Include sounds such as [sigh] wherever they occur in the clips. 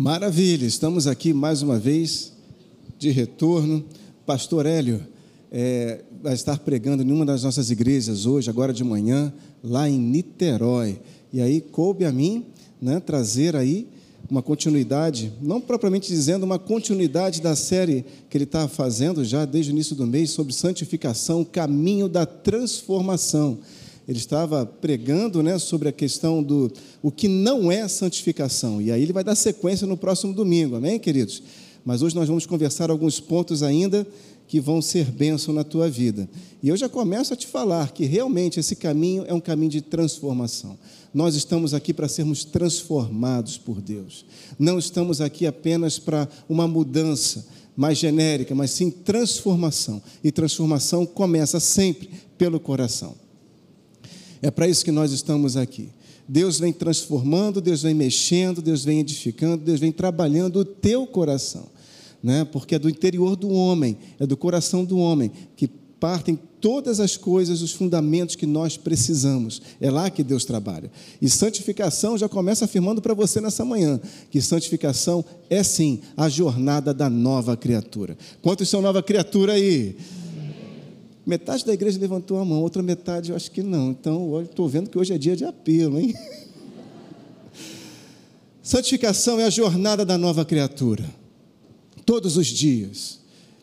Maravilha, estamos aqui mais uma vez de retorno. Pastor Hélio é, vai estar pregando em uma das nossas igrejas hoje, agora de manhã, lá em Niterói. E aí coube a mim né, trazer aí uma continuidade, não propriamente dizendo uma continuidade da série que ele está fazendo já desde o início do mês sobre santificação, caminho da transformação. Ele estava pregando né, sobre a questão do o que não é santificação. E aí ele vai dar sequência no próximo domingo, amém, queridos? Mas hoje nós vamos conversar alguns pontos ainda que vão ser bênção na tua vida. E eu já começo a te falar que realmente esse caminho é um caminho de transformação. Nós estamos aqui para sermos transformados por Deus. Não estamos aqui apenas para uma mudança mais genérica, mas sim transformação. E transformação começa sempre pelo coração. É para isso que nós estamos aqui. Deus vem transformando, Deus vem mexendo, Deus vem edificando, Deus vem trabalhando o teu coração né? porque é do interior do homem, é do coração do homem, que partem todas as coisas, os fundamentos que nós precisamos. É lá que Deus trabalha. E santificação já começa afirmando para você nessa manhã que santificação é sim a jornada da nova criatura. Quantos são nova criatura aí? Metade da igreja levantou a mão, outra metade eu acho que não. Então, estou vendo que hoje é dia de apelo, hein? [laughs] Santificação é a jornada da nova criatura todos os dias.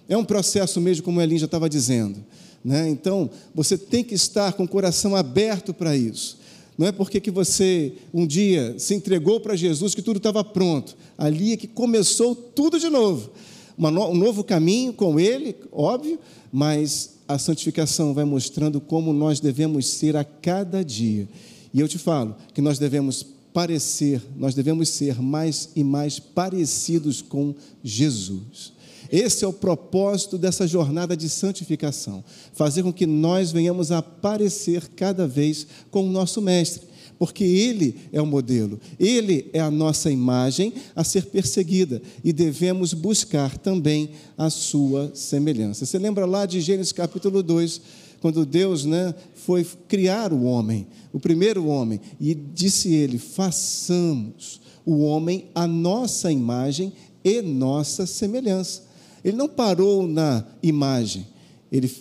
É um processo mesmo, como a Elin já estava dizendo. Né? Então, você tem que estar com o coração aberto para isso. Não é porque que você um dia se entregou para Jesus que tudo estava pronto. Ali é que começou tudo de novo. um novo caminho com Ele, óbvio, mas a santificação vai mostrando como nós devemos ser a cada dia. E eu te falo que nós devemos parecer, nós devemos ser mais e mais parecidos com Jesus. Esse é o propósito dessa jornada de santificação, fazer com que nós venhamos a parecer cada vez com o nosso mestre, porque ele é o modelo, ele é a nossa imagem a ser perseguida e devemos buscar também a sua semelhança. Você lembra lá de Gênesis capítulo 2, quando Deus né, foi criar o homem, o primeiro homem, e disse ele: façamos o homem a nossa imagem e nossa semelhança. Ele não parou na imagem, ele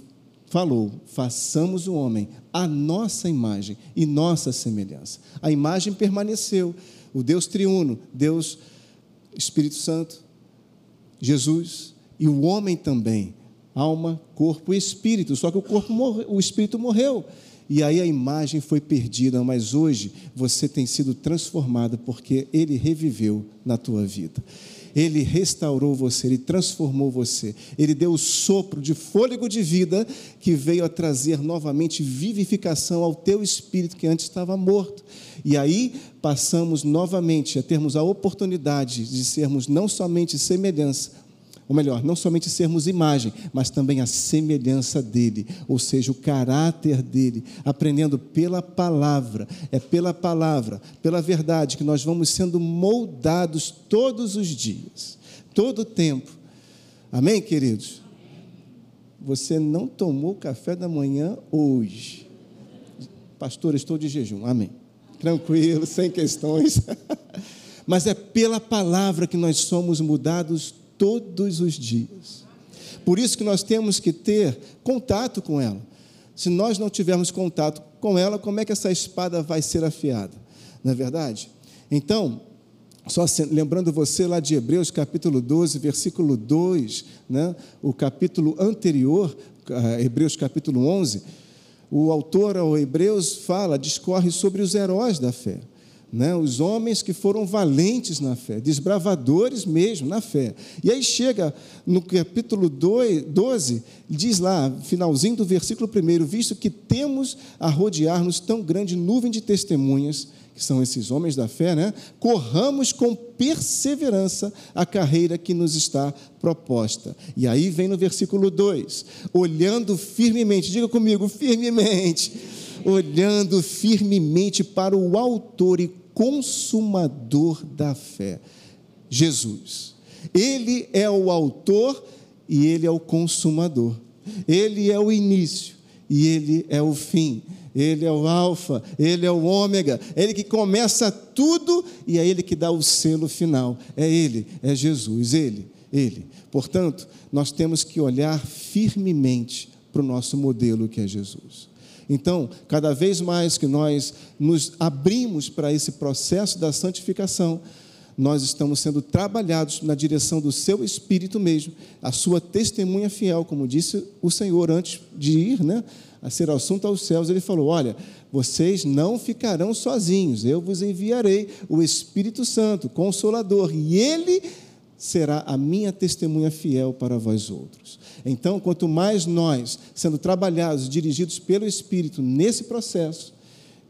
falou: façamos o homem a nossa imagem e nossa semelhança. A imagem permaneceu, o Deus triuno, Deus Espírito Santo, Jesus e o homem também alma, corpo e espírito. Só que o corpo morre, o espírito morreu. E aí a imagem foi perdida, mas hoje você tem sido transformada porque ele reviveu na tua vida. Ele restaurou você, ele transformou você. Ele deu o sopro de fôlego de vida que veio a trazer novamente vivificação ao teu espírito que antes estava morto. E aí passamos novamente a termos a oportunidade de sermos não somente semelhança, ou melhor, não somente sermos imagem, mas também a semelhança dele, ou seja, o caráter dele, aprendendo pela palavra. É pela palavra, pela verdade que nós vamos sendo moldados todos os dias, todo o tempo. Amém, queridos? Você não tomou café da manhã hoje. Pastor, estou de jejum. Amém. Tranquilo, sem questões. [laughs] Mas é pela palavra que nós somos mudados todos os dias. Por isso que nós temos que ter contato com ela. Se nós não tivermos contato com ela, como é que essa espada vai ser afiada? Não é verdade? Então, só lembrando você lá de Hebreus capítulo 12, versículo 2, né? o capítulo anterior, Hebreus capítulo 11, o autor ao Hebreus fala, discorre sobre os heróis da fé né, os homens que foram valentes na fé, desbravadores mesmo na fé. E aí chega no capítulo 12, diz lá, finalzinho do versículo 1, visto que temos a rodear-nos tão grande nuvem de testemunhas, que são esses homens da fé, né? Corramos com perseverança a carreira que nos está proposta. E aí vem no versículo 2, olhando firmemente, diga comigo, firmemente, olhando firmemente para o autor e consumador da fé, Jesus. Ele é o autor e ele é o consumador. Ele é o início e ele é o fim. Ele é o Alfa, Ele é o Ômega, Ele que começa tudo e é Ele que dá o selo final. É Ele, é Jesus, Ele, Ele. Portanto, nós temos que olhar firmemente para o nosso modelo que é Jesus. Então, cada vez mais que nós nos abrimos para esse processo da santificação, nós estamos sendo trabalhados na direção do seu espírito mesmo, a sua testemunha fiel, como disse o Senhor antes de ir, né, a ser assunto aos céus, ele falou: "Olha, vocês não ficarão sozinhos, eu vos enviarei o Espírito Santo, consolador, e ele será a minha testemunha fiel para vós outros". Então, quanto mais nós sendo trabalhados, dirigidos pelo Espírito nesse processo,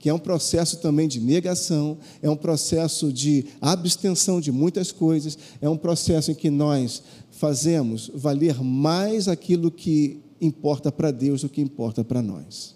que é um processo também de negação, é um processo de abstenção de muitas coisas, é um processo em que nós fazemos valer mais aquilo que importa para Deus do que importa para nós.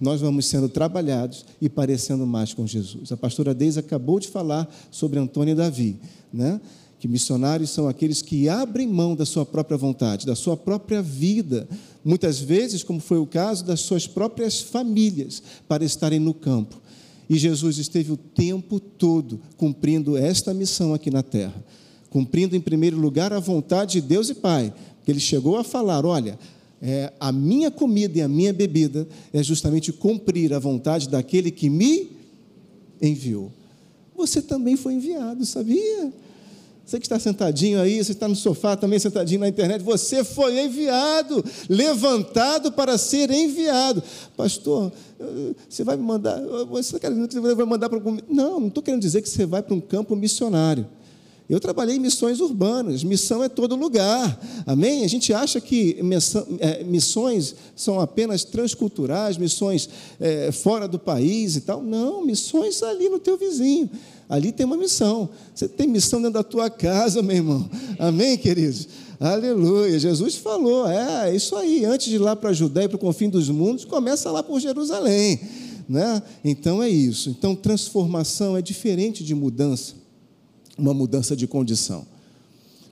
Nós vamos sendo trabalhados e parecendo mais com Jesus. A pastora Deise acabou de falar sobre Antônio e Davi, né? Que missionários são aqueles que abrem mão da sua própria vontade, da sua própria vida, muitas vezes, como foi o caso, das suas próprias famílias, para estarem no campo. E Jesus esteve o tempo todo cumprindo esta missão aqui na terra, cumprindo em primeiro lugar a vontade de Deus e Pai, que ele chegou a falar: olha, é, a minha comida e a minha bebida é justamente cumprir a vontade daquele que me enviou. Você também foi enviado, sabia? Você que está sentadinho aí, você está no sofá também sentadinho na internet, você foi enviado, levantado para ser enviado. Pastor, você vai me mandar, você está querendo que você vai mandar para algum. Não, não estou querendo dizer que você vai para um campo missionário. Eu trabalhei em missões urbanas, missão é todo lugar, amém? A gente acha que é, missões são apenas transculturais, missões é, fora do país e tal. Não, missões ali no teu vizinho. Ali tem uma missão. Você tem missão dentro da tua casa, meu irmão. Amém, queridos? Aleluia. Jesus falou: é, é isso aí. Antes de ir lá para a Judéia, para o confim dos mundos, começa lá por Jerusalém. Né? Então é isso. Então, transformação é diferente de mudança, uma mudança de condição.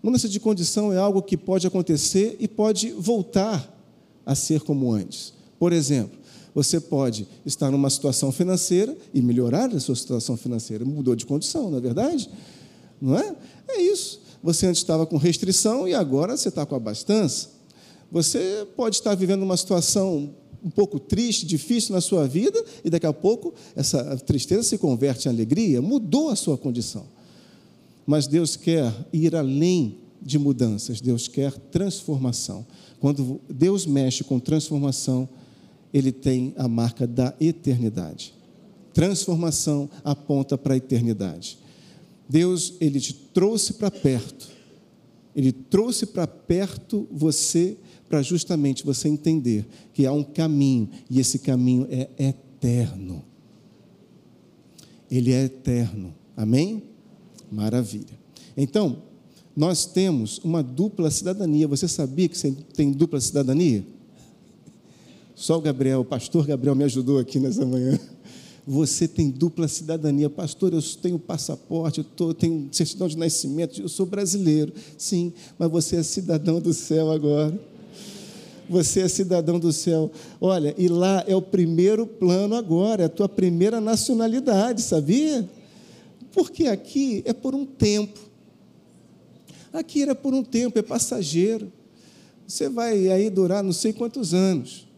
Mudança de condição é algo que pode acontecer e pode voltar a ser como antes. Por exemplo, você pode estar numa situação financeira e melhorar a sua situação financeira. Mudou de condição, não é verdade? Não é? É isso. Você antes estava com restrição e agora você está com abastança. Você pode estar vivendo uma situação um pouco triste, difícil na sua vida, e daqui a pouco essa tristeza se converte em alegria, mudou a sua condição. Mas Deus quer ir além de mudanças, Deus quer transformação. Quando Deus mexe com transformação, ele tem a marca da eternidade. Transformação aponta para a eternidade. Deus, ele te trouxe para perto. Ele trouxe para perto você para justamente você entender que há um caminho e esse caminho é eterno. Ele é eterno. Amém? Maravilha. Então, nós temos uma dupla cidadania. Você sabia que você tem dupla cidadania? Só o Gabriel, o pastor Gabriel me ajudou aqui nessa manhã. Você tem dupla cidadania. Pastor, eu tenho passaporte, eu tô, tenho certidão de nascimento, eu sou brasileiro. Sim, mas você é cidadão do céu agora. Você é cidadão do céu. Olha, e lá é o primeiro plano agora, é a tua primeira nacionalidade, sabia? Porque aqui é por um tempo. Aqui era por um tempo, é passageiro. Você vai aí durar não sei quantos anos.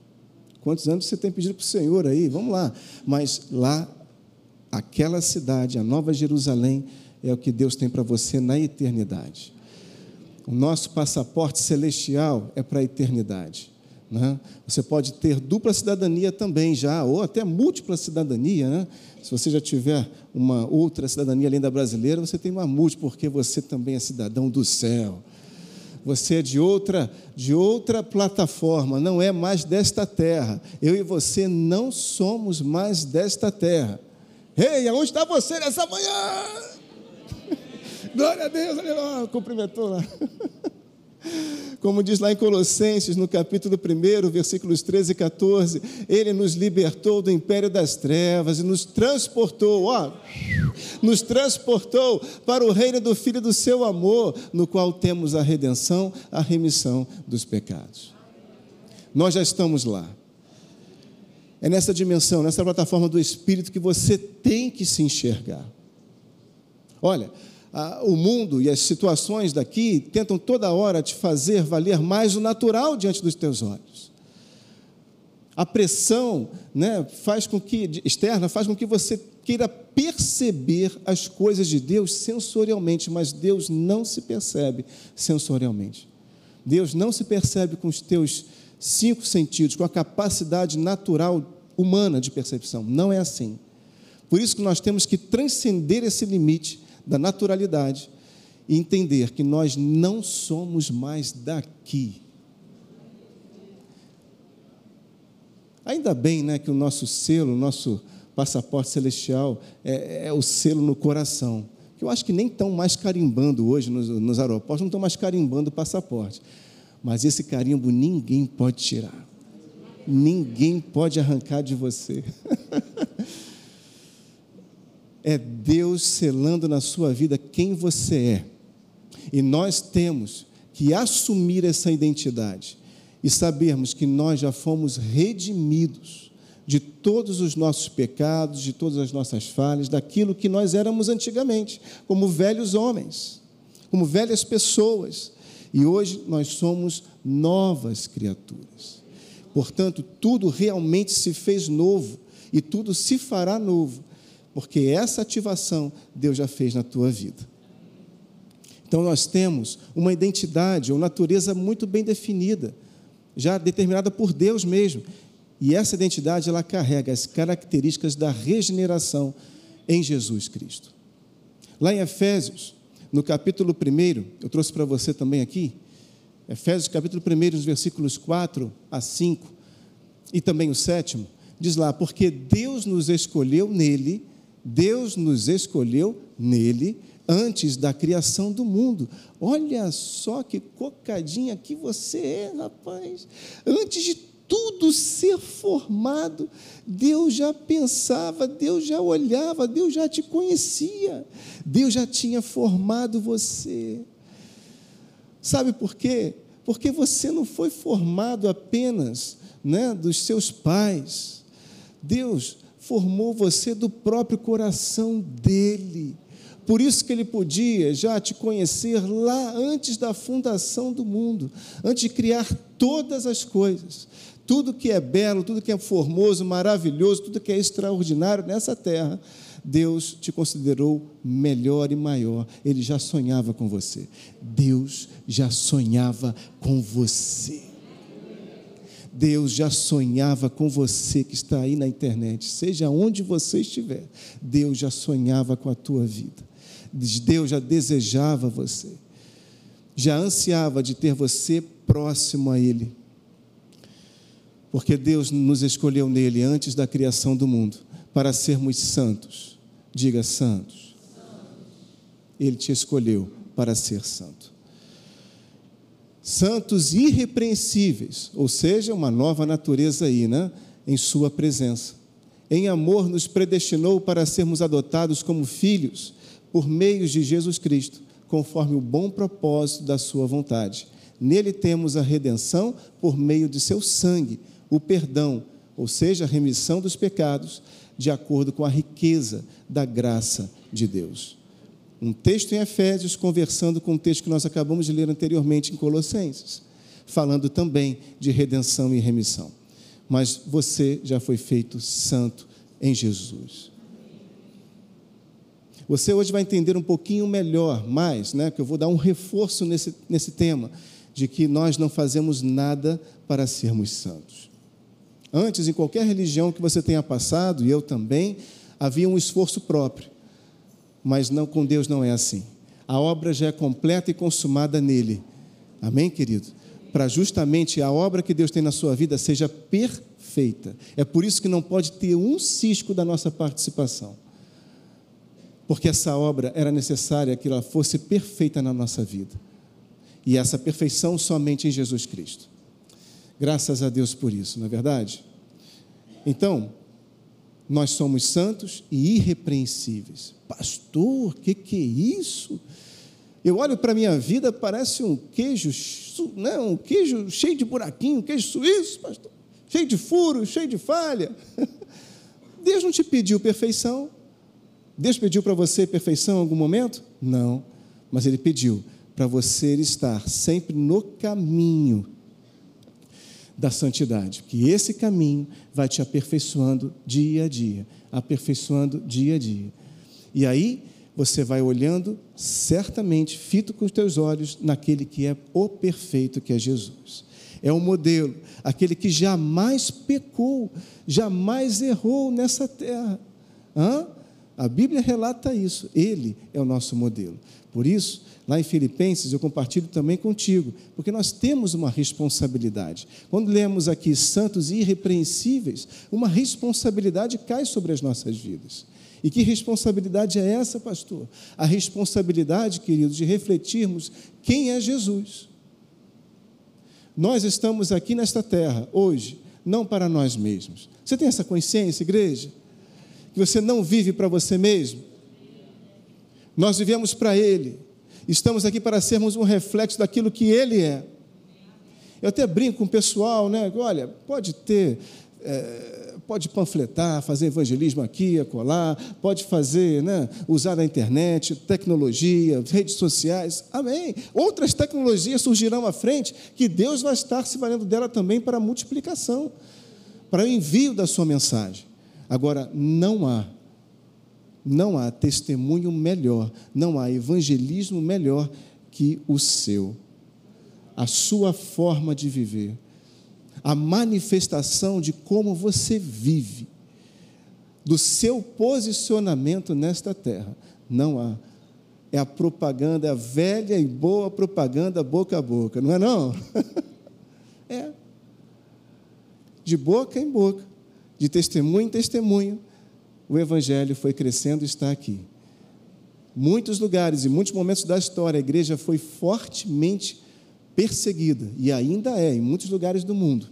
Quantos anos você tem pedido para o Senhor aí? Vamos lá. Mas lá, aquela cidade, a Nova Jerusalém, é o que Deus tem para você na eternidade. O nosso passaporte celestial é para a eternidade. Né? Você pode ter dupla cidadania também já, ou até múltipla cidadania. Né? Se você já tiver uma outra cidadania além da brasileira, você tem uma múltipla, porque você também é cidadão do céu. Você é de outra, de outra plataforma, não é mais desta terra. Eu e você não somos mais desta terra. Ei, aonde está você nessa manhã? [laughs] Glória a Deus, aleluia. Cumprimentou lá. [laughs] Como diz lá em Colossenses, no capítulo 1, versículos 13 e 14, ele nos libertou do império das trevas e nos transportou, ó, nos transportou para o reino do Filho do seu amor, no qual temos a redenção, a remissão dos pecados. Nós já estamos lá. É nessa dimensão, nessa plataforma do Espírito que você tem que se enxergar. Olha, a, o mundo e as situações daqui tentam toda hora te fazer valer mais o natural diante dos teus olhos. A pressão né, faz com que, externa faz com que você queira perceber as coisas de Deus sensorialmente, mas Deus não se percebe sensorialmente. Deus não se percebe com os teus cinco sentidos, com a capacidade natural humana de percepção. Não é assim. Por isso que nós temos que transcender esse limite da naturalidade e entender que nós não somos mais daqui. Ainda bem né, que o nosso selo, o nosso passaporte celestial é, é o selo no coração. Eu acho que nem estão mais carimbando hoje nos, nos aeroportos, não estão mais carimbando o passaporte. Mas esse carimbo ninguém pode tirar. Ninguém pode arrancar de você. [laughs] é Deus selando na sua vida quem você é. E nós temos que assumir essa identidade e sabermos que nós já fomos redimidos de todos os nossos pecados, de todas as nossas falhas, daquilo que nós éramos antigamente, como velhos homens, como velhas pessoas. E hoje nós somos novas criaturas. Portanto, tudo realmente se fez novo e tudo se fará novo, porque essa ativação Deus já fez na tua vida. Então nós temos uma identidade ou natureza muito bem definida, já determinada por Deus mesmo, e essa identidade ela carrega as características da regeneração em Jesus Cristo. Lá em Efésios, no capítulo 1, eu trouxe para você também aqui, Efésios capítulo 1, nos versículos 4 a 5, e também o sétimo, diz lá, porque Deus nos escolheu nele, Deus nos escolheu nele antes da criação do mundo. Olha só que cocadinha que você é, rapaz. Antes de tudo ser formado, Deus já pensava, Deus já olhava, Deus já te conhecia, Deus já tinha formado você. Sabe por quê? Porque você não foi formado apenas né, dos seus pais. Deus formou você do próprio coração dele. Por isso que ele podia já te conhecer lá antes da fundação do mundo, antes de criar todas as coisas. Tudo que é belo, tudo que é formoso, maravilhoso, tudo que é extraordinário nessa terra, Deus te considerou melhor e maior. Ele já sonhava com você. Deus já sonhava com você. Deus já sonhava com você que está aí na internet, seja onde você estiver. Deus já sonhava com a tua vida. Deus já desejava você. Já ansiava de ter você próximo a Ele porque Deus nos escolheu nele antes da criação do mundo para sermos santos. Diga santos. Ele te escolheu para ser santo. Santos irrepreensíveis, ou seja, uma nova natureza aí, né? Em Sua presença. Em amor, nos predestinou para sermos adotados como filhos por meios de Jesus Cristo, conforme o bom propósito da Sua vontade. Nele temos a redenção por meio de seu sangue o perdão, ou seja, a remissão dos pecados, de acordo com a riqueza da graça de Deus. Um texto em Efésios conversando com o texto que nós acabamos de ler anteriormente em Colossenses, falando também de redenção e remissão. Mas você já foi feito santo em Jesus. Você hoje vai entender um pouquinho melhor, mais, né, que eu vou dar um reforço nesse, nesse tema, de que nós não fazemos nada para sermos santos. Antes, em qualquer religião que você tenha passado, e eu também, havia um esforço próprio. Mas não com Deus não é assim. A obra já é completa e consumada nele. Amém, querido? Para justamente a obra que Deus tem na sua vida seja perfeita. É por isso que não pode ter um cisco da nossa participação. Porque essa obra era necessária que ela fosse perfeita na nossa vida. E essa perfeição somente em Jesus Cristo. Graças a Deus por isso, não é verdade? Então, nós somos santos e irrepreensíveis. Pastor, o que, que é isso? Eu olho para a minha vida, parece um queijo, né, um queijo cheio de buraquinho, um queijo suíço, pastor. cheio de furos, cheio de falha. [laughs] Deus não te pediu perfeição. Deus pediu para você perfeição em algum momento? Não. Mas Ele pediu para você estar sempre no caminho da santidade, que esse caminho vai te aperfeiçoando dia a dia, aperfeiçoando dia a dia. E aí você vai olhando certamente, fito com os teus olhos, naquele que é o perfeito, que é Jesus. É o modelo, aquele que jamais pecou, jamais errou nessa terra. Hã? A Bíblia relata isso, ele é o nosso modelo. Por isso, lá em Filipenses, eu compartilho também contigo, porque nós temos uma responsabilidade. Quando lemos aqui santos irrepreensíveis, uma responsabilidade cai sobre as nossas vidas. E que responsabilidade é essa, pastor? A responsabilidade, queridos, de refletirmos quem é Jesus. Nós estamos aqui nesta terra hoje, não para nós mesmos. Você tem essa consciência, igreja? Que você não vive para você mesmo? Nós vivemos para Ele. Estamos aqui para sermos um reflexo daquilo que Ele é. Eu até brinco com o pessoal, né? Olha, pode ter, é, pode panfletar, fazer evangelismo aqui, acolá, pode fazer, né? Usar a internet, tecnologia, redes sociais, amém. Outras tecnologias surgirão à frente que Deus vai estar se valendo dela também para a multiplicação, para o envio da sua mensagem. Agora, não há não há testemunho melhor, não há evangelismo melhor que o seu. A sua forma de viver, a manifestação de como você vive, do seu posicionamento nesta terra. Não há. É a propaganda, a velha e boa propaganda boca a boca, não é não? [laughs] é. De boca em boca, de testemunho em testemunho o Evangelho foi crescendo e está aqui. Muitos lugares e muitos momentos da história, a igreja foi fortemente perseguida, e ainda é, em muitos lugares do mundo.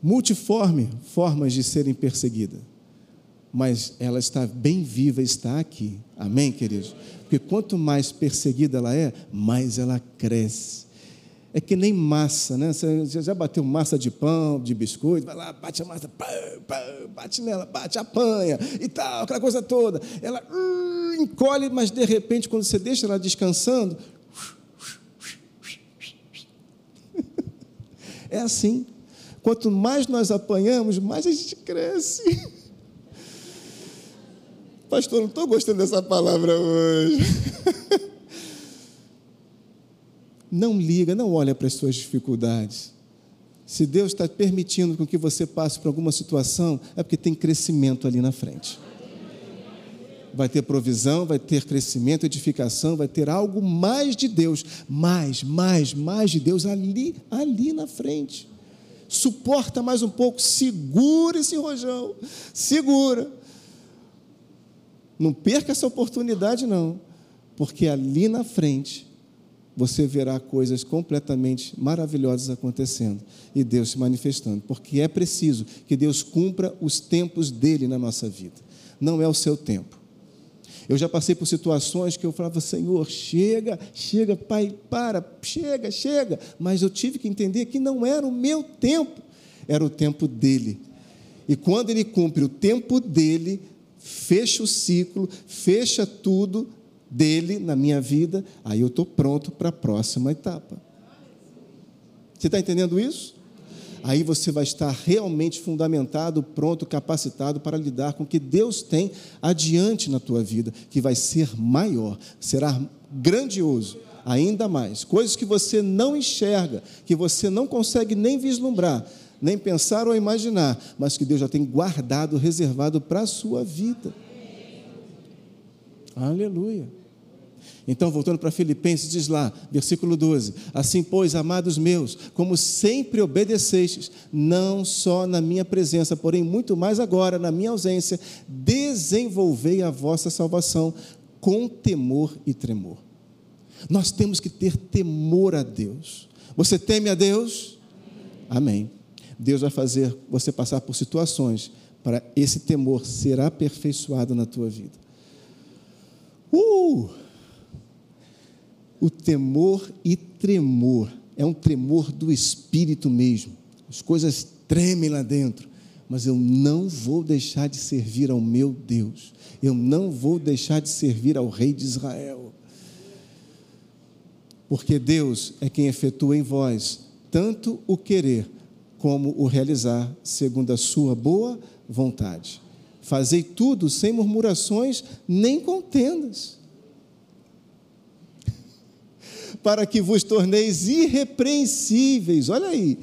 Multiforme formas de serem perseguidas, mas ela está bem viva, está aqui. Amém, queridos? Porque quanto mais perseguida ela é, mais ela cresce é que nem massa, né? Você já bateu massa de pão, de biscoito, vai lá, bate a massa, pá, pá, bate nela, bate, apanha e tal, aquela coisa toda. Ela uh, encolhe, mas de repente, quando você deixa ela descansando, [laughs] é assim. Quanto mais nós apanhamos, mais a gente cresce. Pastor, não estou gostando dessa palavra hoje. [laughs] Não liga, não olha para as suas dificuldades. Se Deus está permitindo com que você passe por alguma situação, é porque tem crescimento ali na frente. Vai ter provisão, vai ter crescimento, edificação, vai ter algo mais de Deus, mais, mais, mais de Deus ali, ali na frente. Suporta mais um pouco, segura esse rojão, segura. Não perca essa oportunidade, não, porque ali na frente você verá coisas completamente maravilhosas acontecendo e Deus se manifestando, porque é preciso que Deus cumpra os tempos dele na nossa vida, não é o seu tempo. Eu já passei por situações que eu falava, Senhor, chega, chega, Pai, para, chega, chega, mas eu tive que entender que não era o meu tempo, era o tempo dele. E quando ele cumpre o tempo dele, fecha o ciclo, fecha tudo, dele na minha vida, aí eu estou pronto para a próxima etapa. Você está entendendo isso? Aí você vai estar realmente fundamentado, pronto, capacitado para lidar com o que Deus tem adiante na tua vida, que vai ser maior, será grandioso, ainda mais. Coisas que você não enxerga, que você não consegue nem vislumbrar, nem pensar ou imaginar, mas que Deus já tem guardado, reservado para a sua vida. Aleluia. Então, voltando para Filipenses, diz lá, versículo 12: Assim, pois, amados meus, como sempre obedecestes, não só na minha presença, porém muito mais agora, na minha ausência, desenvolvei a vossa salvação com temor e tremor. Nós temos que ter temor a Deus. Você teme a Deus? Amém. Deus vai fazer você passar por situações para esse temor ser aperfeiçoado na tua vida. Uh! O temor e tremor é um tremor do espírito mesmo. as coisas tremem lá dentro, mas eu não vou deixar de servir ao meu Deus, eu não vou deixar de servir ao Rei de Israel, porque Deus é quem efetua em vós tanto o querer como o realizar, segundo a sua boa vontade. Fazei tudo sem murmurações nem contendas, para que vos torneis irrepreensíveis, olha aí,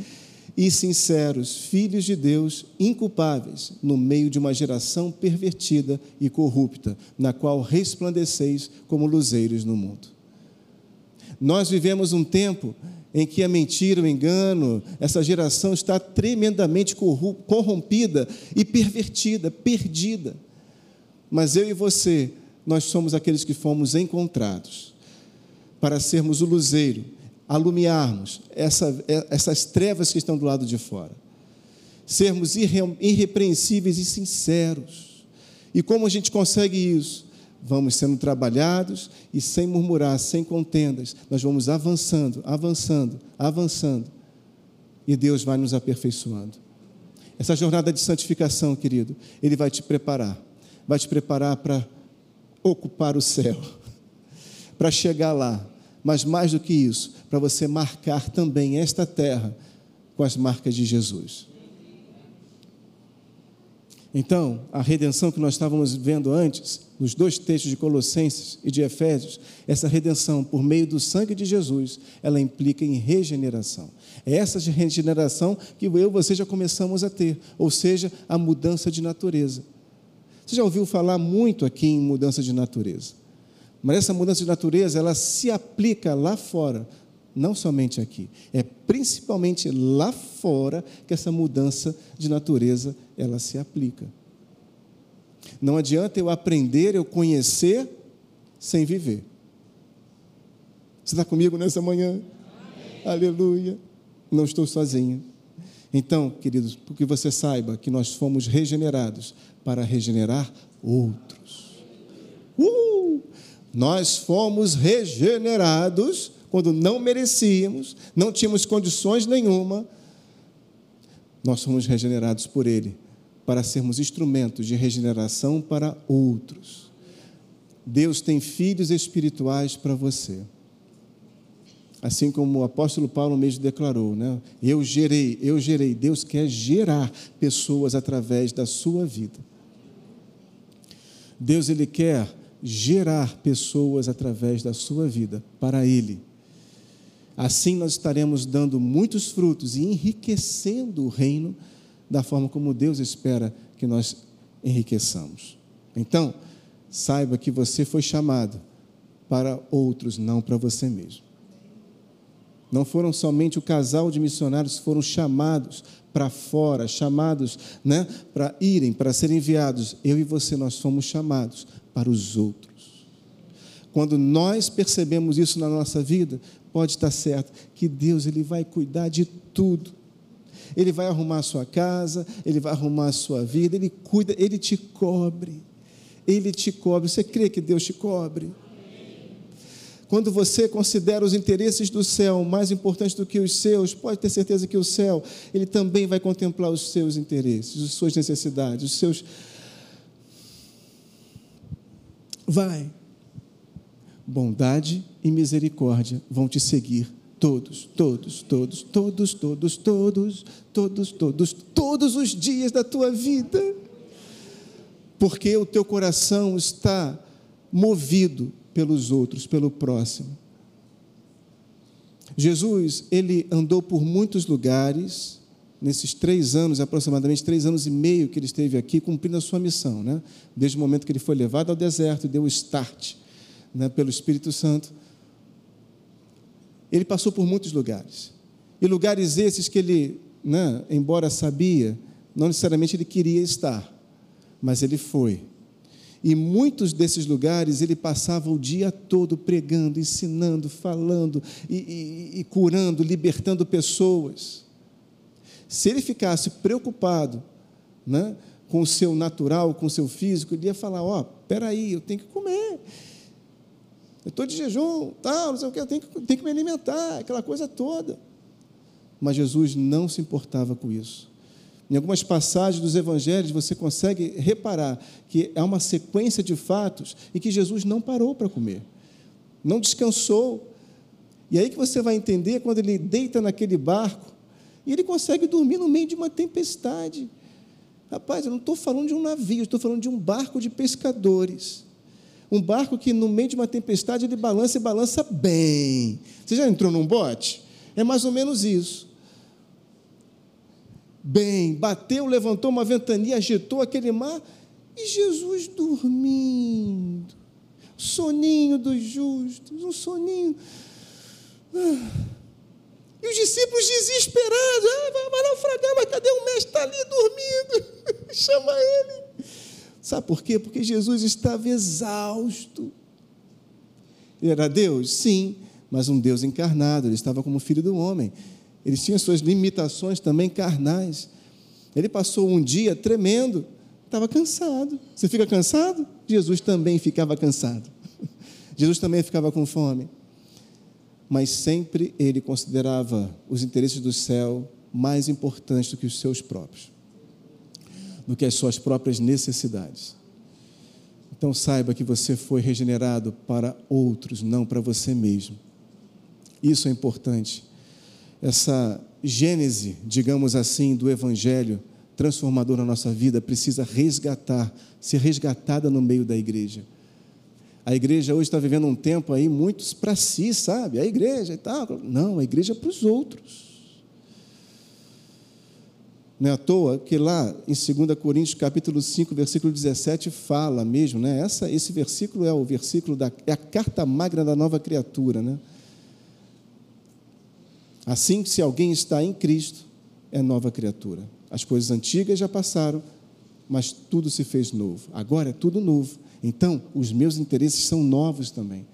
e sinceros, filhos de Deus, inculpáveis, no meio de uma geração pervertida e corrupta, na qual resplandeceis como luzeiros no mundo. Nós vivemos um tempo em que a mentira, o engano, essa geração está tremendamente corrompida e pervertida, perdida. Mas eu e você, nós somos aqueles que fomos encontrados para sermos o luzeiro alumiarmos essa, essas trevas que estão do lado de fora, sermos irrepreensíveis e sinceros. E como a gente consegue isso? Vamos sendo trabalhados e sem murmurar, sem contendas, nós vamos avançando, avançando, avançando. E Deus vai nos aperfeiçoando. Essa jornada de santificação, querido, Ele vai te preparar, vai te preparar para ocupar o céu, [laughs] para chegar lá, mas mais do que isso, para você marcar também esta terra com as marcas de Jesus. Então, a redenção que nós estávamos vendo antes, nos dois textos de Colossenses e de Efésios, essa redenção por meio do sangue de Jesus, ela implica em regeneração. É essa regeneração que eu e você já começamos a ter, ou seja, a mudança de natureza. Você já ouviu falar muito aqui em mudança de natureza? Mas essa mudança de natureza, ela se aplica lá fora, não somente aqui. É principalmente lá fora que essa mudança de natureza, ela se aplica. Não adianta eu aprender, eu conhecer, sem viver. Você está comigo nessa manhã? Amém. Aleluia. Não estou sozinho. Então, queridos, porque você saiba que nós fomos regenerados para regenerar outros. Uh! Nós fomos regenerados quando não merecíamos, não tínhamos condições nenhuma. Nós fomos regenerados por Ele para sermos instrumentos de regeneração para outros. Deus tem filhos espirituais para você. Assim como o apóstolo Paulo mesmo declarou, né? Eu gerei, eu gerei. Deus quer gerar pessoas através da sua vida. Deus ele quer gerar pessoas através da sua vida para Ele. Assim nós estaremos dando muitos frutos e enriquecendo o reino da forma como Deus espera que nós enriqueçamos. Então, saiba que você foi chamado para outros, não para você mesmo. Não foram somente o casal de missionários que foram chamados para fora, chamados né, para irem, para serem enviados. Eu e você, nós fomos chamados para os outros. Quando nós percebemos isso na nossa vida, pode estar certo que Deus ele vai cuidar de tudo. Ele vai arrumar a sua casa, ele vai arrumar a sua vida, ele cuida, ele te cobre. Ele te cobre. Você crê que Deus te cobre? Quando você considera os interesses do céu mais importantes do que os seus, pode ter certeza que o céu, ele também vai contemplar os seus interesses, as suas necessidades, os seus Vai. Bondade e misericórdia vão te seguir todos, todos, todos, todos, todos, todos, todos, todos, todos os dias da tua vida. Porque o teu coração está movido pelos outros, pelo próximo. Jesus, ele andou por muitos lugares, nesses três anos, aproximadamente três anos e meio que ele esteve aqui, cumprindo a sua missão, né? desde o momento que ele foi levado ao deserto e deu o start né, pelo Espírito Santo. Ele passou por muitos lugares. E lugares esses que ele, né, embora sabia, não necessariamente ele queria estar, mas ele foi. E muitos desses lugares ele passava o dia todo pregando, ensinando, falando e, e, e curando, libertando pessoas. Se ele ficasse preocupado né, com o seu natural, com o seu físico, ele ia falar: Ó, oh, peraí, eu tenho que comer. Eu estou de jejum, tal, não sei o que, eu tenho que, tenho que me alimentar, aquela coisa toda. mas Jesus não se importava com isso. Em algumas passagens dos evangelhos você consegue reparar que há uma sequência de fatos e que Jesus não parou para comer, não descansou. E aí que você vai entender quando ele deita naquele barco e ele consegue dormir no meio de uma tempestade. Rapaz, eu não estou falando de um navio, estou falando de um barco de pescadores. Um barco que no meio de uma tempestade ele balança e balança bem. Você já entrou num bote? É mais ou menos isso bem, bateu, levantou uma ventania, agitou aquele mar, e Jesus dormindo. Soninho dos justos, um soninho. Ah. E os discípulos desesperados, ah, vai naufragar, mas cadê o mestre? Está ali dormindo. [laughs] Chama ele. Sabe por quê? Porque Jesus estava exausto. Ele era Deus? Sim, mas um Deus encarnado, ele estava como filho do homem. Ele tinha suas limitações também carnais. Ele passou um dia tremendo, estava cansado. Você fica cansado? Jesus também ficava cansado. [laughs] Jesus também ficava com fome. Mas sempre ele considerava os interesses do céu mais importantes do que os seus próprios, do que as suas próprias necessidades. Então saiba que você foi regenerado para outros, não para você mesmo. Isso é importante essa gênese, digamos assim, do evangelho transformador na nossa vida precisa resgatar, ser resgatada no meio da igreja. A igreja hoje está vivendo um tempo aí muitos para si, sabe? A igreja e tal. Não, a igreja é para os outros. Não é à toa que lá em 2 Coríntios capítulo 5, versículo 17, fala mesmo, né? Essa, esse versículo é o versículo da é a carta magna da nova criatura, né? Assim, se alguém está em Cristo, é nova criatura. As coisas antigas já passaram, mas tudo se fez novo. Agora é tudo novo. Então, os meus interesses são novos também.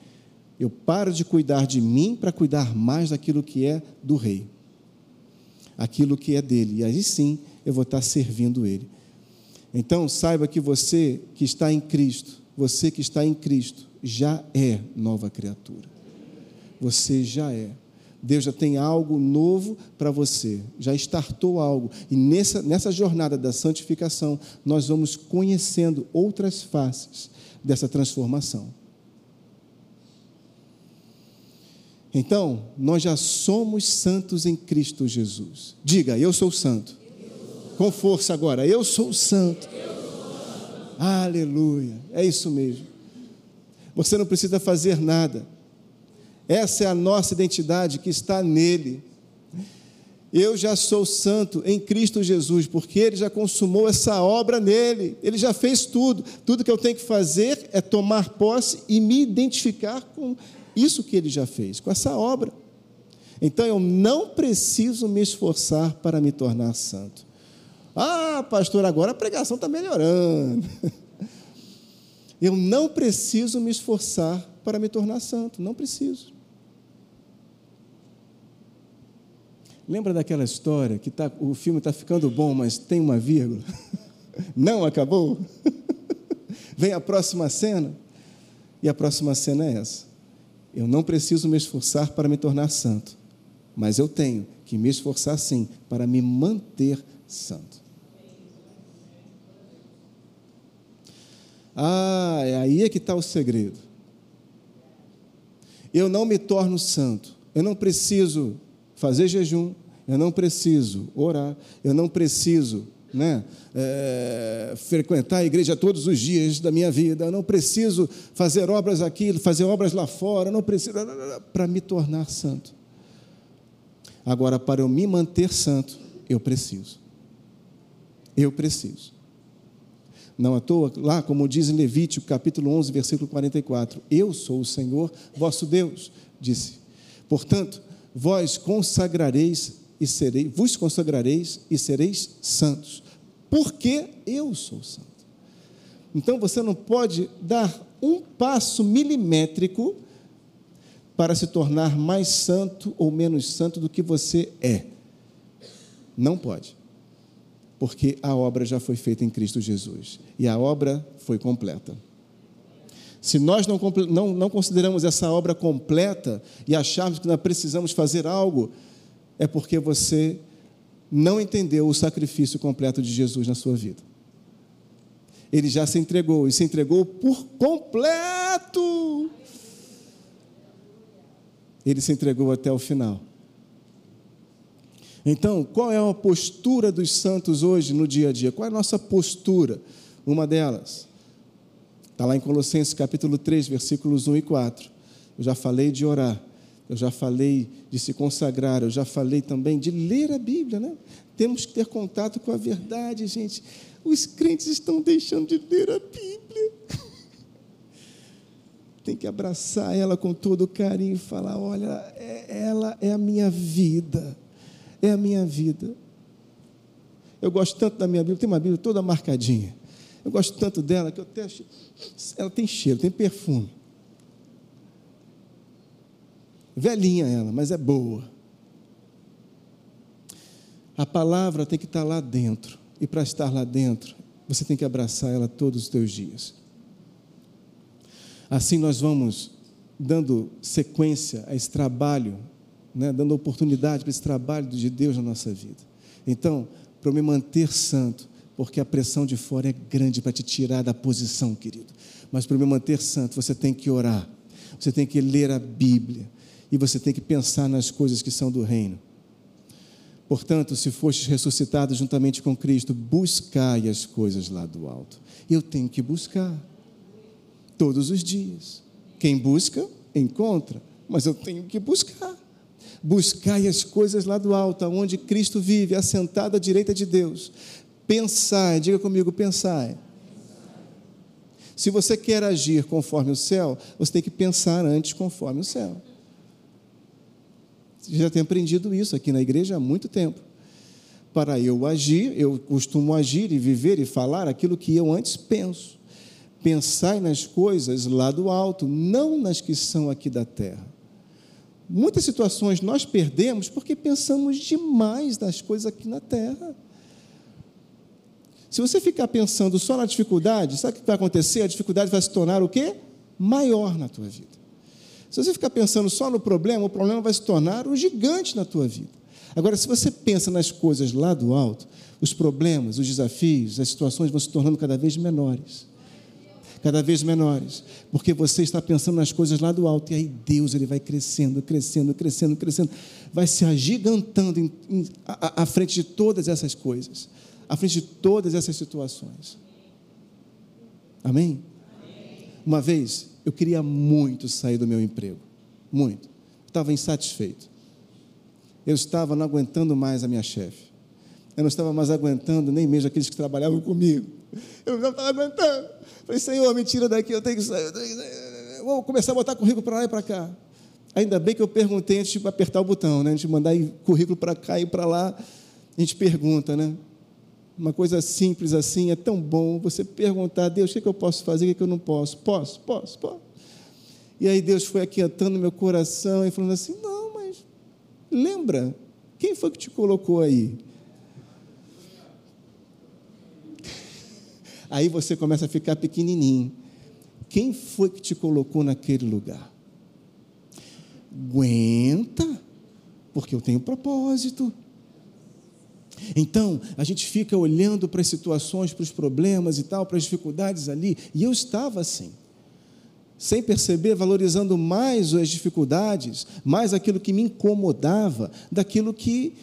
Eu paro de cuidar de mim para cuidar mais daquilo que é do rei, aquilo que é dele. E aí sim eu vou estar servindo ele. Então, saiba que você que está em Cristo, você que está em Cristo, já é nova criatura. Você já é. Deus já tem algo novo para você, já startou algo. E nessa, nessa jornada da santificação, nós vamos conhecendo outras faces dessa transformação. Então, nós já somos santos em Cristo Jesus. Diga, eu sou santo. Com força agora, eu sou santo. Aleluia. É isso mesmo. Você não precisa fazer nada. Essa é a nossa identidade que está nele. Eu já sou santo em Cristo Jesus, porque Ele já consumou essa obra nele, Ele já fez tudo. Tudo que eu tenho que fazer é tomar posse e me identificar com isso que Ele já fez, com essa obra. Então eu não preciso me esforçar para me tornar santo. Ah, pastor, agora a pregação está melhorando. [laughs] Eu não preciso me esforçar para me tornar santo, não preciso. Lembra daquela história que tá, o filme está ficando bom, mas tem uma vírgula? [laughs] Não acabou? [laughs] Vem a próxima cena. E a próxima cena é essa. Eu não preciso me esforçar para me tornar santo, mas eu tenho que me esforçar sim para me manter santo. Ah, é aí é que está o segredo. Eu não me torno santo. Eu não preciso fazer jejum, eu não preciso orar, eu não preciso né, é, frequentar a igreja todos os dias da minha vida, eu não preciso fazer obras aqui, fazer obras lá fora, eu não preciso para me tornar santo. Agora, para eu me manter santo, eu preciso. Eu preciso. Não à toa, lá como diz em Levítico, capítulo 11, versículo 44, eu sou o Senhor, vosso Deus, disse. Portanto, vós consagrareis e sereis, vos consagrareis e sereis santos, porque eu sou santo. Então você não pode dar um passo milimétrico para se tornar mais santo ou menos santo do que você é. Não pode. Porque a obra já foi feita em Cristo Jesus. E a obra foi completa. Se nós não, não, não consideramos essa obra completa e acharmos que nós precisamos fazer algo, é porque você não entendeu o sacrifício completo de Jesus na sua vida. Ele já se entregou e se entregou por completo. Ele se entregou até o final. Então, qual é a postura dos santos hoje no dia a dia? Qual é a nossa postura? Uma delas está lá em Colossenses capítulo 3, versículos 1 e 4. Eu já falei de orar, eu já falei de se consagrar, eu já falei também de ler a Bíblia, né? Temos que ter contato com a verdade, gente. Os crentes estão deixando de ler a Bíblia. [laughs] Tem que abraçar ela com todo carinho e falar: olha, é, ela é a minha vida. É a minha vida. Eu gosto tanto da minha Bíblia, tem uma Bíblia toda marcadinha. Eu gosto tanto dela que eu até. Ela tem cheiro, tem perfume. Velhinha ela, mas é boa. A palavra tem que estar lá dentro. E para estar lá dentro, você tem que abraçar ela todos os teus dias. Assim nós vamos dando sequência a esse trabalho, né, dando oportunidade para esse trabalho de Deus na nossa vida. Então, para eu me manter santo, porque a pressão de fora é grande para te tirar da posição, querido. Mas para me manter santo, você tem que orar, você tem que ler a Bíblia e você tem que pensar nas coisas que são do reino. Portanto, se fostes ressuscitados juntamente com Cristo, buscai as coisas lá do alto. Eu tenho que buscar todos os dias. Quem busca, encontra, mas eu tenho que buscar. Buscai as coisas lá do alto, onde Cristo vive, assentado à direita de Deus. Pensai, diga comigo, pensai. Se você quer agir conforme o céu, você tem que pensar antes conforme o céu já tenho aprendido isso aqui na igreja há muito tempo. Para eu agir, eu costumo agir e viver e falar aquilo que eu antes penso. Pensai nas coisas lá do alto, não nas que são aqui da terra. Muitas situações nós perdemos porque pensamos demais nas coisas aqui na terra. Se você ficar pensando só na dificuldade, sabe o que vai acontecer? A dificuldade vai se tornar o quê? Maior na tua vida. Se você ficar pensando só no problema, o problema vai se tornar um gigante na tua vida. Agora, se você pensa nas coisas lá do alto, os problemas, os desafios, as situações vão se tornando cada vez menores. Cada vez menores, porque você está pensando nas coisas lá do alto, e aí Deus ele vai crescendo, crescendo, crescendo, crescendo, vai se agigantando à frente de todas essas coisas, à frente de todas essas situações. Amém? Amém. Uma vez eu queria muito sair do meu emprego, muito. Estava insatisfeito. Eu estava não aguentando mais a minha chefe. Eu não estava mais aguentando nem mesmo aqueles que trabalhavam comigo. Eu não estava aguentando. Falei, Senhor, me tira daqui, eu tenho que sair. Tenho que sair. Vou começar a botar currículo para lá e para cá. Ainda bem que eu perguntei antes de apertar o botão, né? Antes de mandar currículo para cá e para lá, a gente pergunta, né? Uma coisa simples assim, é tão bom você perguntar, Deus, o que, é que eu posso fazer, o que, é que eu não posso? Posso, posso, posso. E aí Deus foi aquietando meu coração e falando assim: não, mas lembra, quem foi que te colocou aí? [laughs] Aí você começa a ficar pequenininho. Quem foi que te colocou naquele lugar? Aguenta, porque eu tenho propósito. Então, a gente fica olhando para as situações, para os problemas e tal, para as dificuldades ali, e eu estava assim, sem perceber, valorizando mais as dificuldades, mais aquilo que me incomodava, daquilo que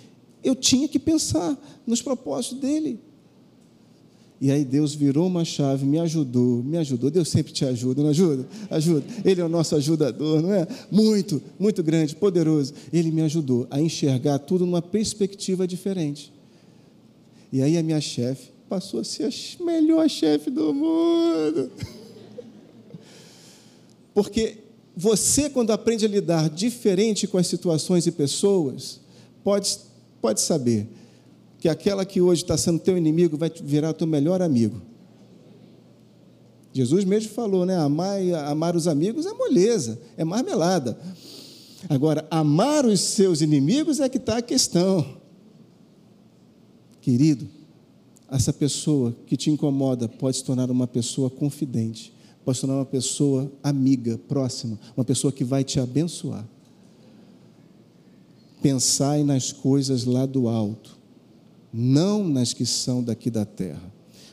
eu tinha que pensar nos propósitos dele. E aí Deus virou uma chave, me ajudou, me ajudou. Deus sempre te ajuda, não ajuda? Ajuda. Ele é o nosso ajudador, não é? Muito, muito grande, poderoso. Ele me ajudou a enxergar tudo numa perspectiva diferente. E aí a minha chefe passou a ser a melhor chefe do mundo. Porque você, quando aprende a lidar diferente com as situações e pessoas, pode, pode saber que aquela que hoje está sendo teu inimigo vai virar teu melhor amigo. Jesus mesmo falou, né? Amar, amar os amigos é moleza, é marmelada. Agora, amar os seus inimigos é que está a questão. Querido, essa pessoa que te incomoda pode se tornar uma pessoa confidente, pode se tornar uma pessoa amiga, próxima, uma pessoa que vai te abençoar. Pensai nas coisas lá do alto, não nas que são daqui da terra,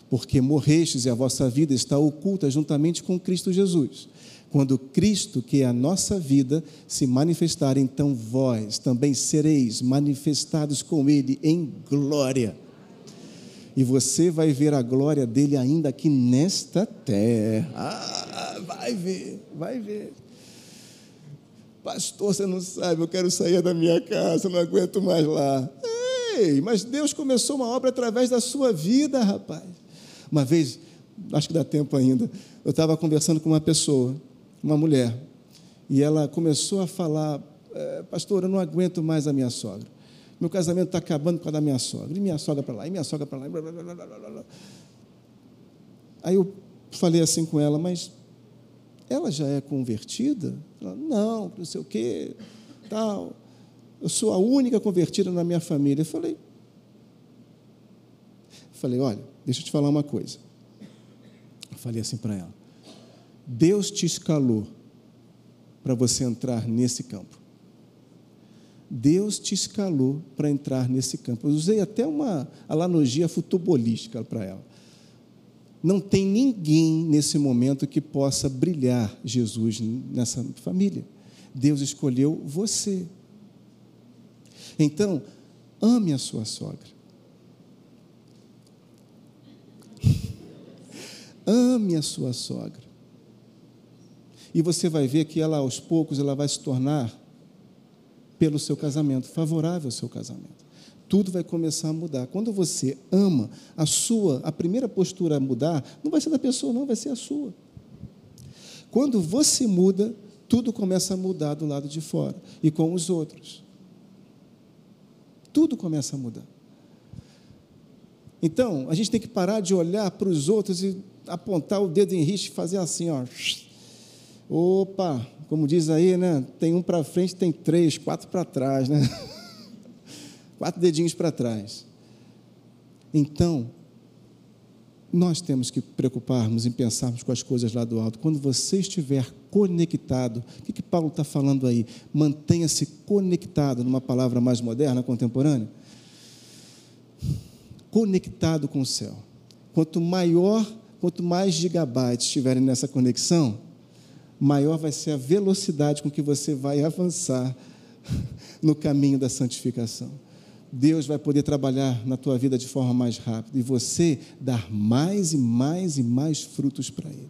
porque morrestes e a vossa vida está oculta juntamente com Cristo Jesus. Quando Cristo, que é a nossa vida, se manifestar, então vós também sereis manifestados com Ele em glória. E você vai ver a glória dele ainda aqui nesta terra. Ah, vai ver, vai ver. Pastor, você não sabe, eu quero sair da minha casa, não aguento mais lá. Ei, mas Deus começou uma obra através da sua vida, rapaz. Uma vez, acho que dá tempo ainda, eu estava conversando com uma pessoa uma mulher, e ela começou a falar: é, Pastor, eu não aguento mais a minha sogra. Meu casamento está acabando por causa da minha sogra. E minha sogra para lá, e minha sogra para lá. Blá, blá, blá, Aí eu falei assim com ela, mas ela já é convertida? Ela, não, não sei o quê, tal. Eu sou a única convertida na minha família. Eu falei, falei, olha, deixa eu te falar uma coisa. Eu falei assim para ela. Deus te escalou para você entrar nesse campo. Deus te escalou para entrar nesse campo. Eu usei até uma analogia futebolística para ela. Não tem ninguém nesse momento que possa brilhar Jesus nessa família. Deus escolheu você. Então, ame a sua sogra. [laughs] ame a sua sogra. E você vai ver que ela, aos poucos, ela vai se tornar, pelo seu casamento, favorável ao seu casamento. Tudo vai começar a mudar. Quando você ama, a sua, a primeira postura a mudar, não vai ser da pessoa, não, vai ser a sua. Quando você muda, tudo começa a mudar do lado de fora e com os outros. Tudo começa a mudar. Então, a gente tem que parar de olhar para os outros e apontar o dedo em risco e fazer assim, ó. Opa, como diz aí, né? Tem um para frente, tem três, quatro para trás, né? [laughs] quatro dedinhos para trás. Então, nós temos que preocuparmos em pensarmos com as coisas lá do alto. Quando você estiver conectado, o que, que Paulo está falando aí? Mantenha-se conectado, numa palavra mais moderna, contemporânea. Conectado com o céu. Quanto maior, quanto mais gigabytes estiverem nessa conexão, maior vai ser a velocidade com que você vai avançar [laughs] no caminho da santificação. Deus vai poder trabalhar na tua vida de forma mais rápida e você dar mais e mais e mais frutos para Ele.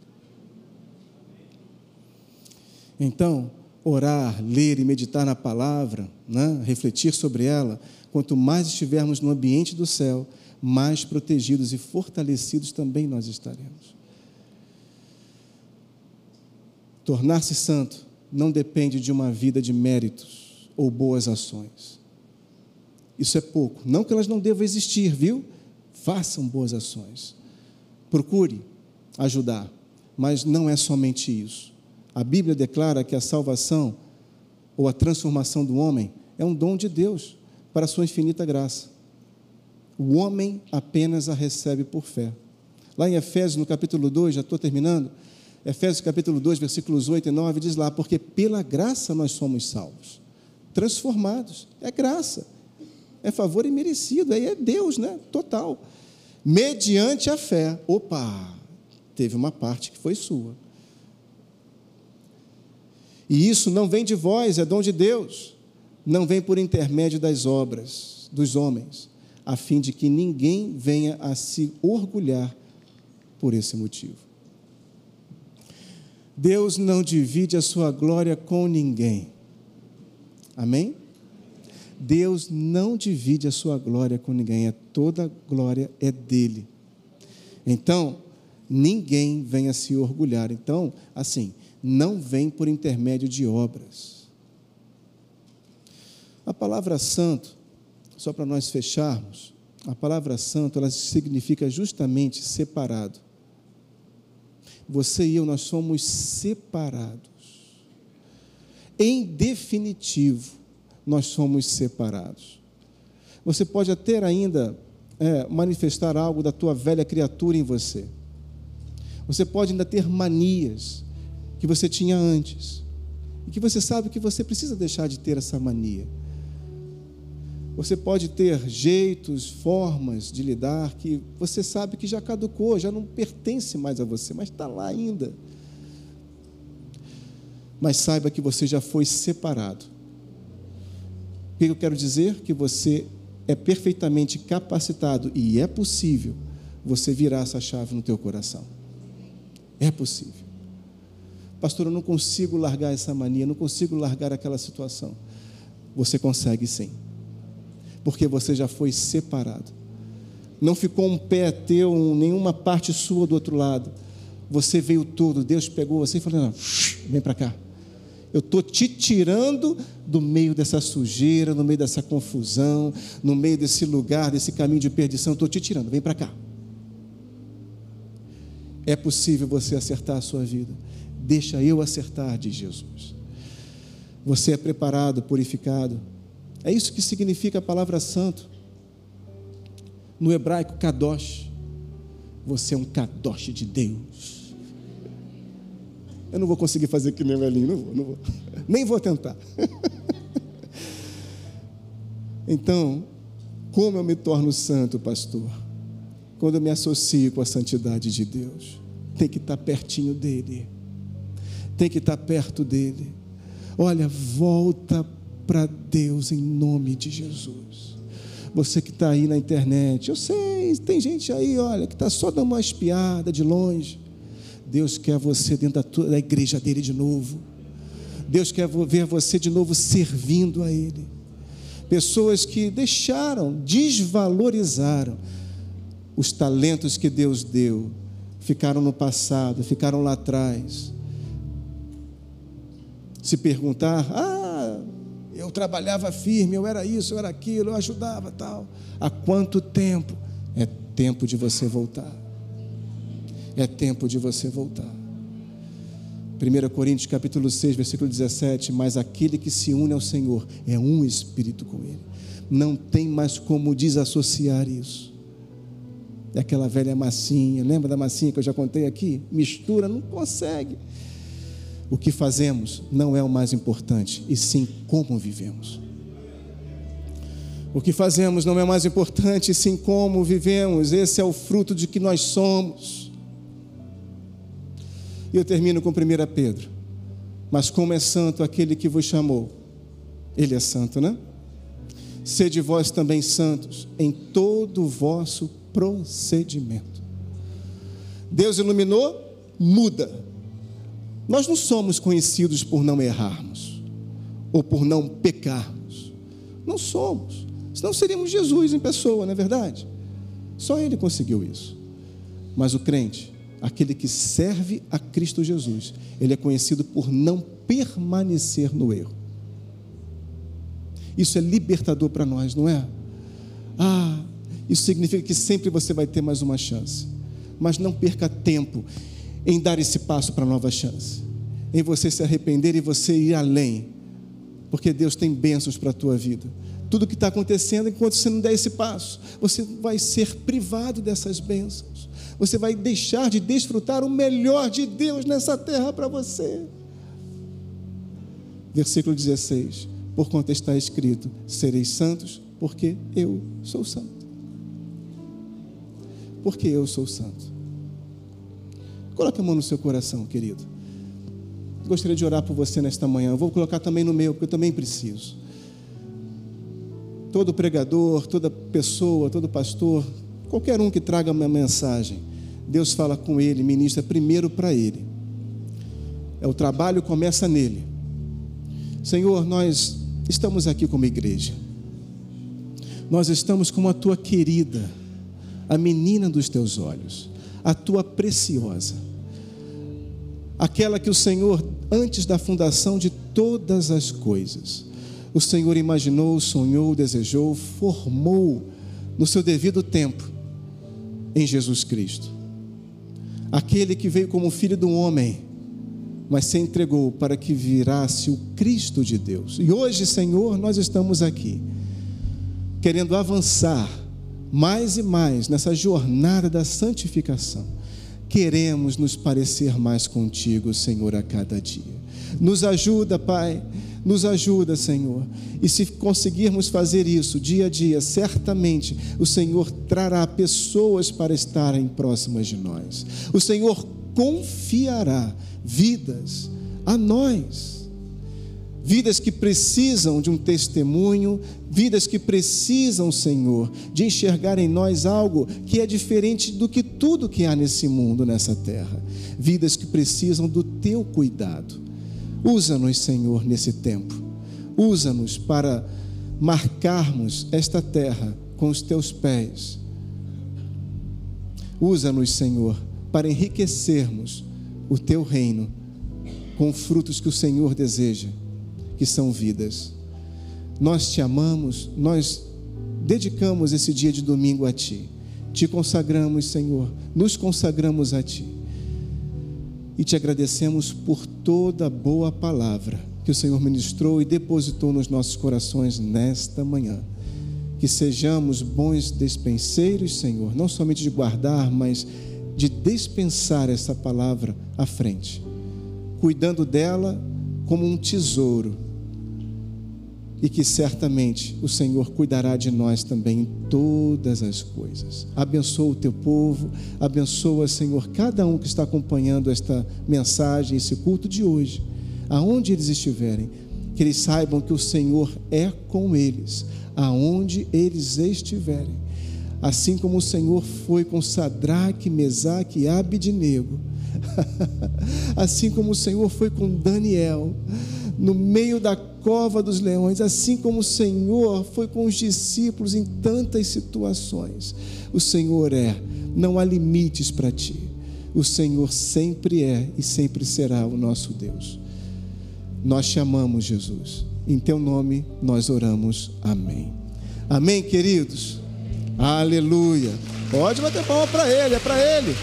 Então, orar, ler e meditar na palavra, né? refletir sobre ela, quanto mais estivermos no ambiente do céu, mais protegidos e fortalecidos também nós estaremos. Tornar-se santo não depende de uma vida de méritos ou boas ações. Isso é pouco. Não que elas não devam existir, viu? Façam boas ações. Procure ajudar, mas não é somente isso. A Bíblia declara que a salvação ou a transformação do homem é um dom de Deus para a sua infinita graça. O homem apenas a recebe por fé. Lá em Efésios, no capítulo 2, já estou terminando, Efésios capítulo 2, versículos 8 e 9 diz lá: Porque pela graça nós somos salvos, transformados. É graça, é favor imerecido, aí é Deus, né? Total. Mediante a fé. Opa, teve uma parte que foi sua. E isso não vem de vós, é dom de Deus. Não vem por intermédio das obras dos homens, a fim de que ninguém venha a se orgulhar por esse motivo. Deus não divide a sua glória com ninguém. Amém? Deus não divide a sua glória com ninguém, é toda glória é dele. Então, ninguém venha se orgulhar. Então, assim, não vem por intermédio de obras. A palavra santo, só para nós fecharmos, a palavra santo, ela significa justamente separado você e eu, nós somos separados. Em definitivo, nós somos separados. Você pode até ainda é, manifestar algo da tua velha criatura em você. Você pode ainda ter manias que você tinha antes. E que você sabe que você precisa deixar de ter essa mania. Você pode ter jeitos, formas de lidar que você sabe que já caducou, já não pertence mais a você, mas está lá ainda. Mas saiba que você já foi separado. O que eu quero dizer? Que você é perfeitamente capacitado e é possível você virar essa chave no teu coração. É possível. Pastor, eu não consigo largar essa mania, não consigo largar aquela situação. Você consegue sim porque você já foi separado. Não ficou um pé teu, nenhuma parte sua do outro lado. Você veio todo, Deus pegou você e falou: não, vem para cá. Eu estou te tirando do meio dessa sujeira, no meio dessa confusão, no meio desse lugar, desse caminho de perdição. Estou te tirando, vem para cá. É possível você acertar a sua vida. Deixa eu acertar, diz Jesus. Você é preparado, purificado, é isso que significa a palavra santo. No hebraico, kadosh. Você é um kadosh de Deus. Eu não vou conseguir fazer que nem o não vou, não vou. [laughs] Nem vou tentar. [laughs] então, como eu me torno santo, pastor? Quando eu me associo com a santidade de Deus. Tem que estar pertinho dele. Tem que estar perto dele. Olha, volta para Deus em nome de Jesus. Você que está aí na internet, eu sei, tem gente aí, olha, que está só dando uma espiada de longe. Deus quer você dentro da, da igreja dele de novo. Deus quer ver você de novo servindo a Ele. Pessoas que deixaram, desvalorizaram os talentos que Deus deu, ficaram no passado, ficaram lá atrás. Se perguntar, ah, trabalhava firme, eu era isso, eu era aquilo, eu ajudava tal. Há quanto tempo? É tempo de você voltar. É tempo de você voltar. 1 Coríntios capítulo 6, versículo 17, mas aquele que se une ao Senhor é um espírito com ele. Não tem mais como desassociar isso. É aquela velha massinha, lembra da massinha que eu já contei aqui? Mistura, não consegue. O que fazemos não é o mais importante, e sim como vivemos. O que fazemos não é mais importante, e sim como vivemos. Esse é o fruto de que nós somos. E eu termino com 1 Pedro. Mas como é santo aquele que vos chamou, ele é santo, né? Sede vós também santos em todo o vosso procedimento. Deus iluminou, muda nós não somos conhecidos por não errarmos ou por não pecarmos. Não somos. Senão seríamos Jesus em pessoa, não é verdade? Só ele conseguiu isso. Mas o crente, aquele que serve a Cristo Jesus, ele é conhecido por não permanecer no erro. Isso é libertador para nós, não é? Ah, isso significa que sempre você vai ter mais uma chance. Mas não perca tempo em dar esse passo para nova chance, em você se arrepender e você ir além, porque Deus tem bênçãos para a tua vida. Tudo que está acontecendo, enquanto você não der esse passo, você vai ser privado dessas bênçãos. Você vai deixar de desfrutar o melhor de Deus nessa terra para você. Versículo 16: Por quanto está escrito: Sereis santos, porque eu sou santo. Porque eu sou santo. Coloque a mão no seu coração, querido. Gostaria de orar por você nesta manhã. vou colocar também no meu, porque eu também preciso. Todo pregador, toda pessoa, todo pastor, qualquer um que traga uma mensagem, Deus fala com ele, ministra primeiro para ele. É o trabalho começa nele. Senhor, nós estamos aqui como igreja. Nós estamos como a tua querida, a menina dos teus olhos a tua preciosa, aquela que o Senhor, antes da fundação de todas as coisas, o Senhor imaginou, sonhou, desejou, formou no seu devido tempo em Jesus Cristo. Aquele que veio como filho do homem, mas se entregou para que virasse o Cristo de Deus. E hoje, Senhor, nós estamos aqui, querendo avançar mais e mais nessa jornada da santificação. Queremos nos parecer mais contigo, Senhor, a cada dia. Nos ajuda, Pai, Nos ajuda, Senhor. E se conseguirmos fazer isso dia a dia, certamente o Senhor trará pessoas para estarem próximas de nós. O Senhor confiará vidas a nós. Vidas que precisam de um testemunho, vidas que precisam, Senhor, de enxergar em nós algo que é diferente do que tudo que há nesse mundo, nessa terra. Vidas que precisam do teu cuidado. Usa-nos, Senhor, nesse tempo. Usa-nos para marcarmos esta terra com os teus pés. Usa-nos, Senhor, para enriquecermos o teu reino com frutos que o Senhor deseja, que são vidas. Nós te amamos, nós dedicamos esse dia de domingo a ti. Te consagramos, Senhor, nos consagramos a ti e te agradecemos por toda boa palavra que o Senhor ministrou e depositou nos nossos corações nesta manhã. Que sejamos bons despenseiros, Senhor, não somente de guardar, mas de dispensar essa palavra à frente, cuidando dela como um tesouro e que certamente o Senhor cuidará de nós também em todas as coisas. Abençoa o teu povo, abençoa, Senhor, cada um que está acompanhando esta mensagem, esse culto de hoje, aonde eles estiverem, que eles saibam que o Senhor é com eles, aonde eles estiverem. Assim como o Senhor foi com Sadraque, Mesaque e Abidnego, [laughs] assim como o Senhor foi com Daniel, no meio da cova dos leões, assim como o Senhor foi com os discípulos em tantas situações. O Senhor é, não há limites para ti. O Senhor sempre é e sempre será o nosso Deus. Nós te amamos, Jesus. Em teu nome nós oramos. Amém. Amém, queridos. Aleluia. Pode bater palma para ele, é para ele.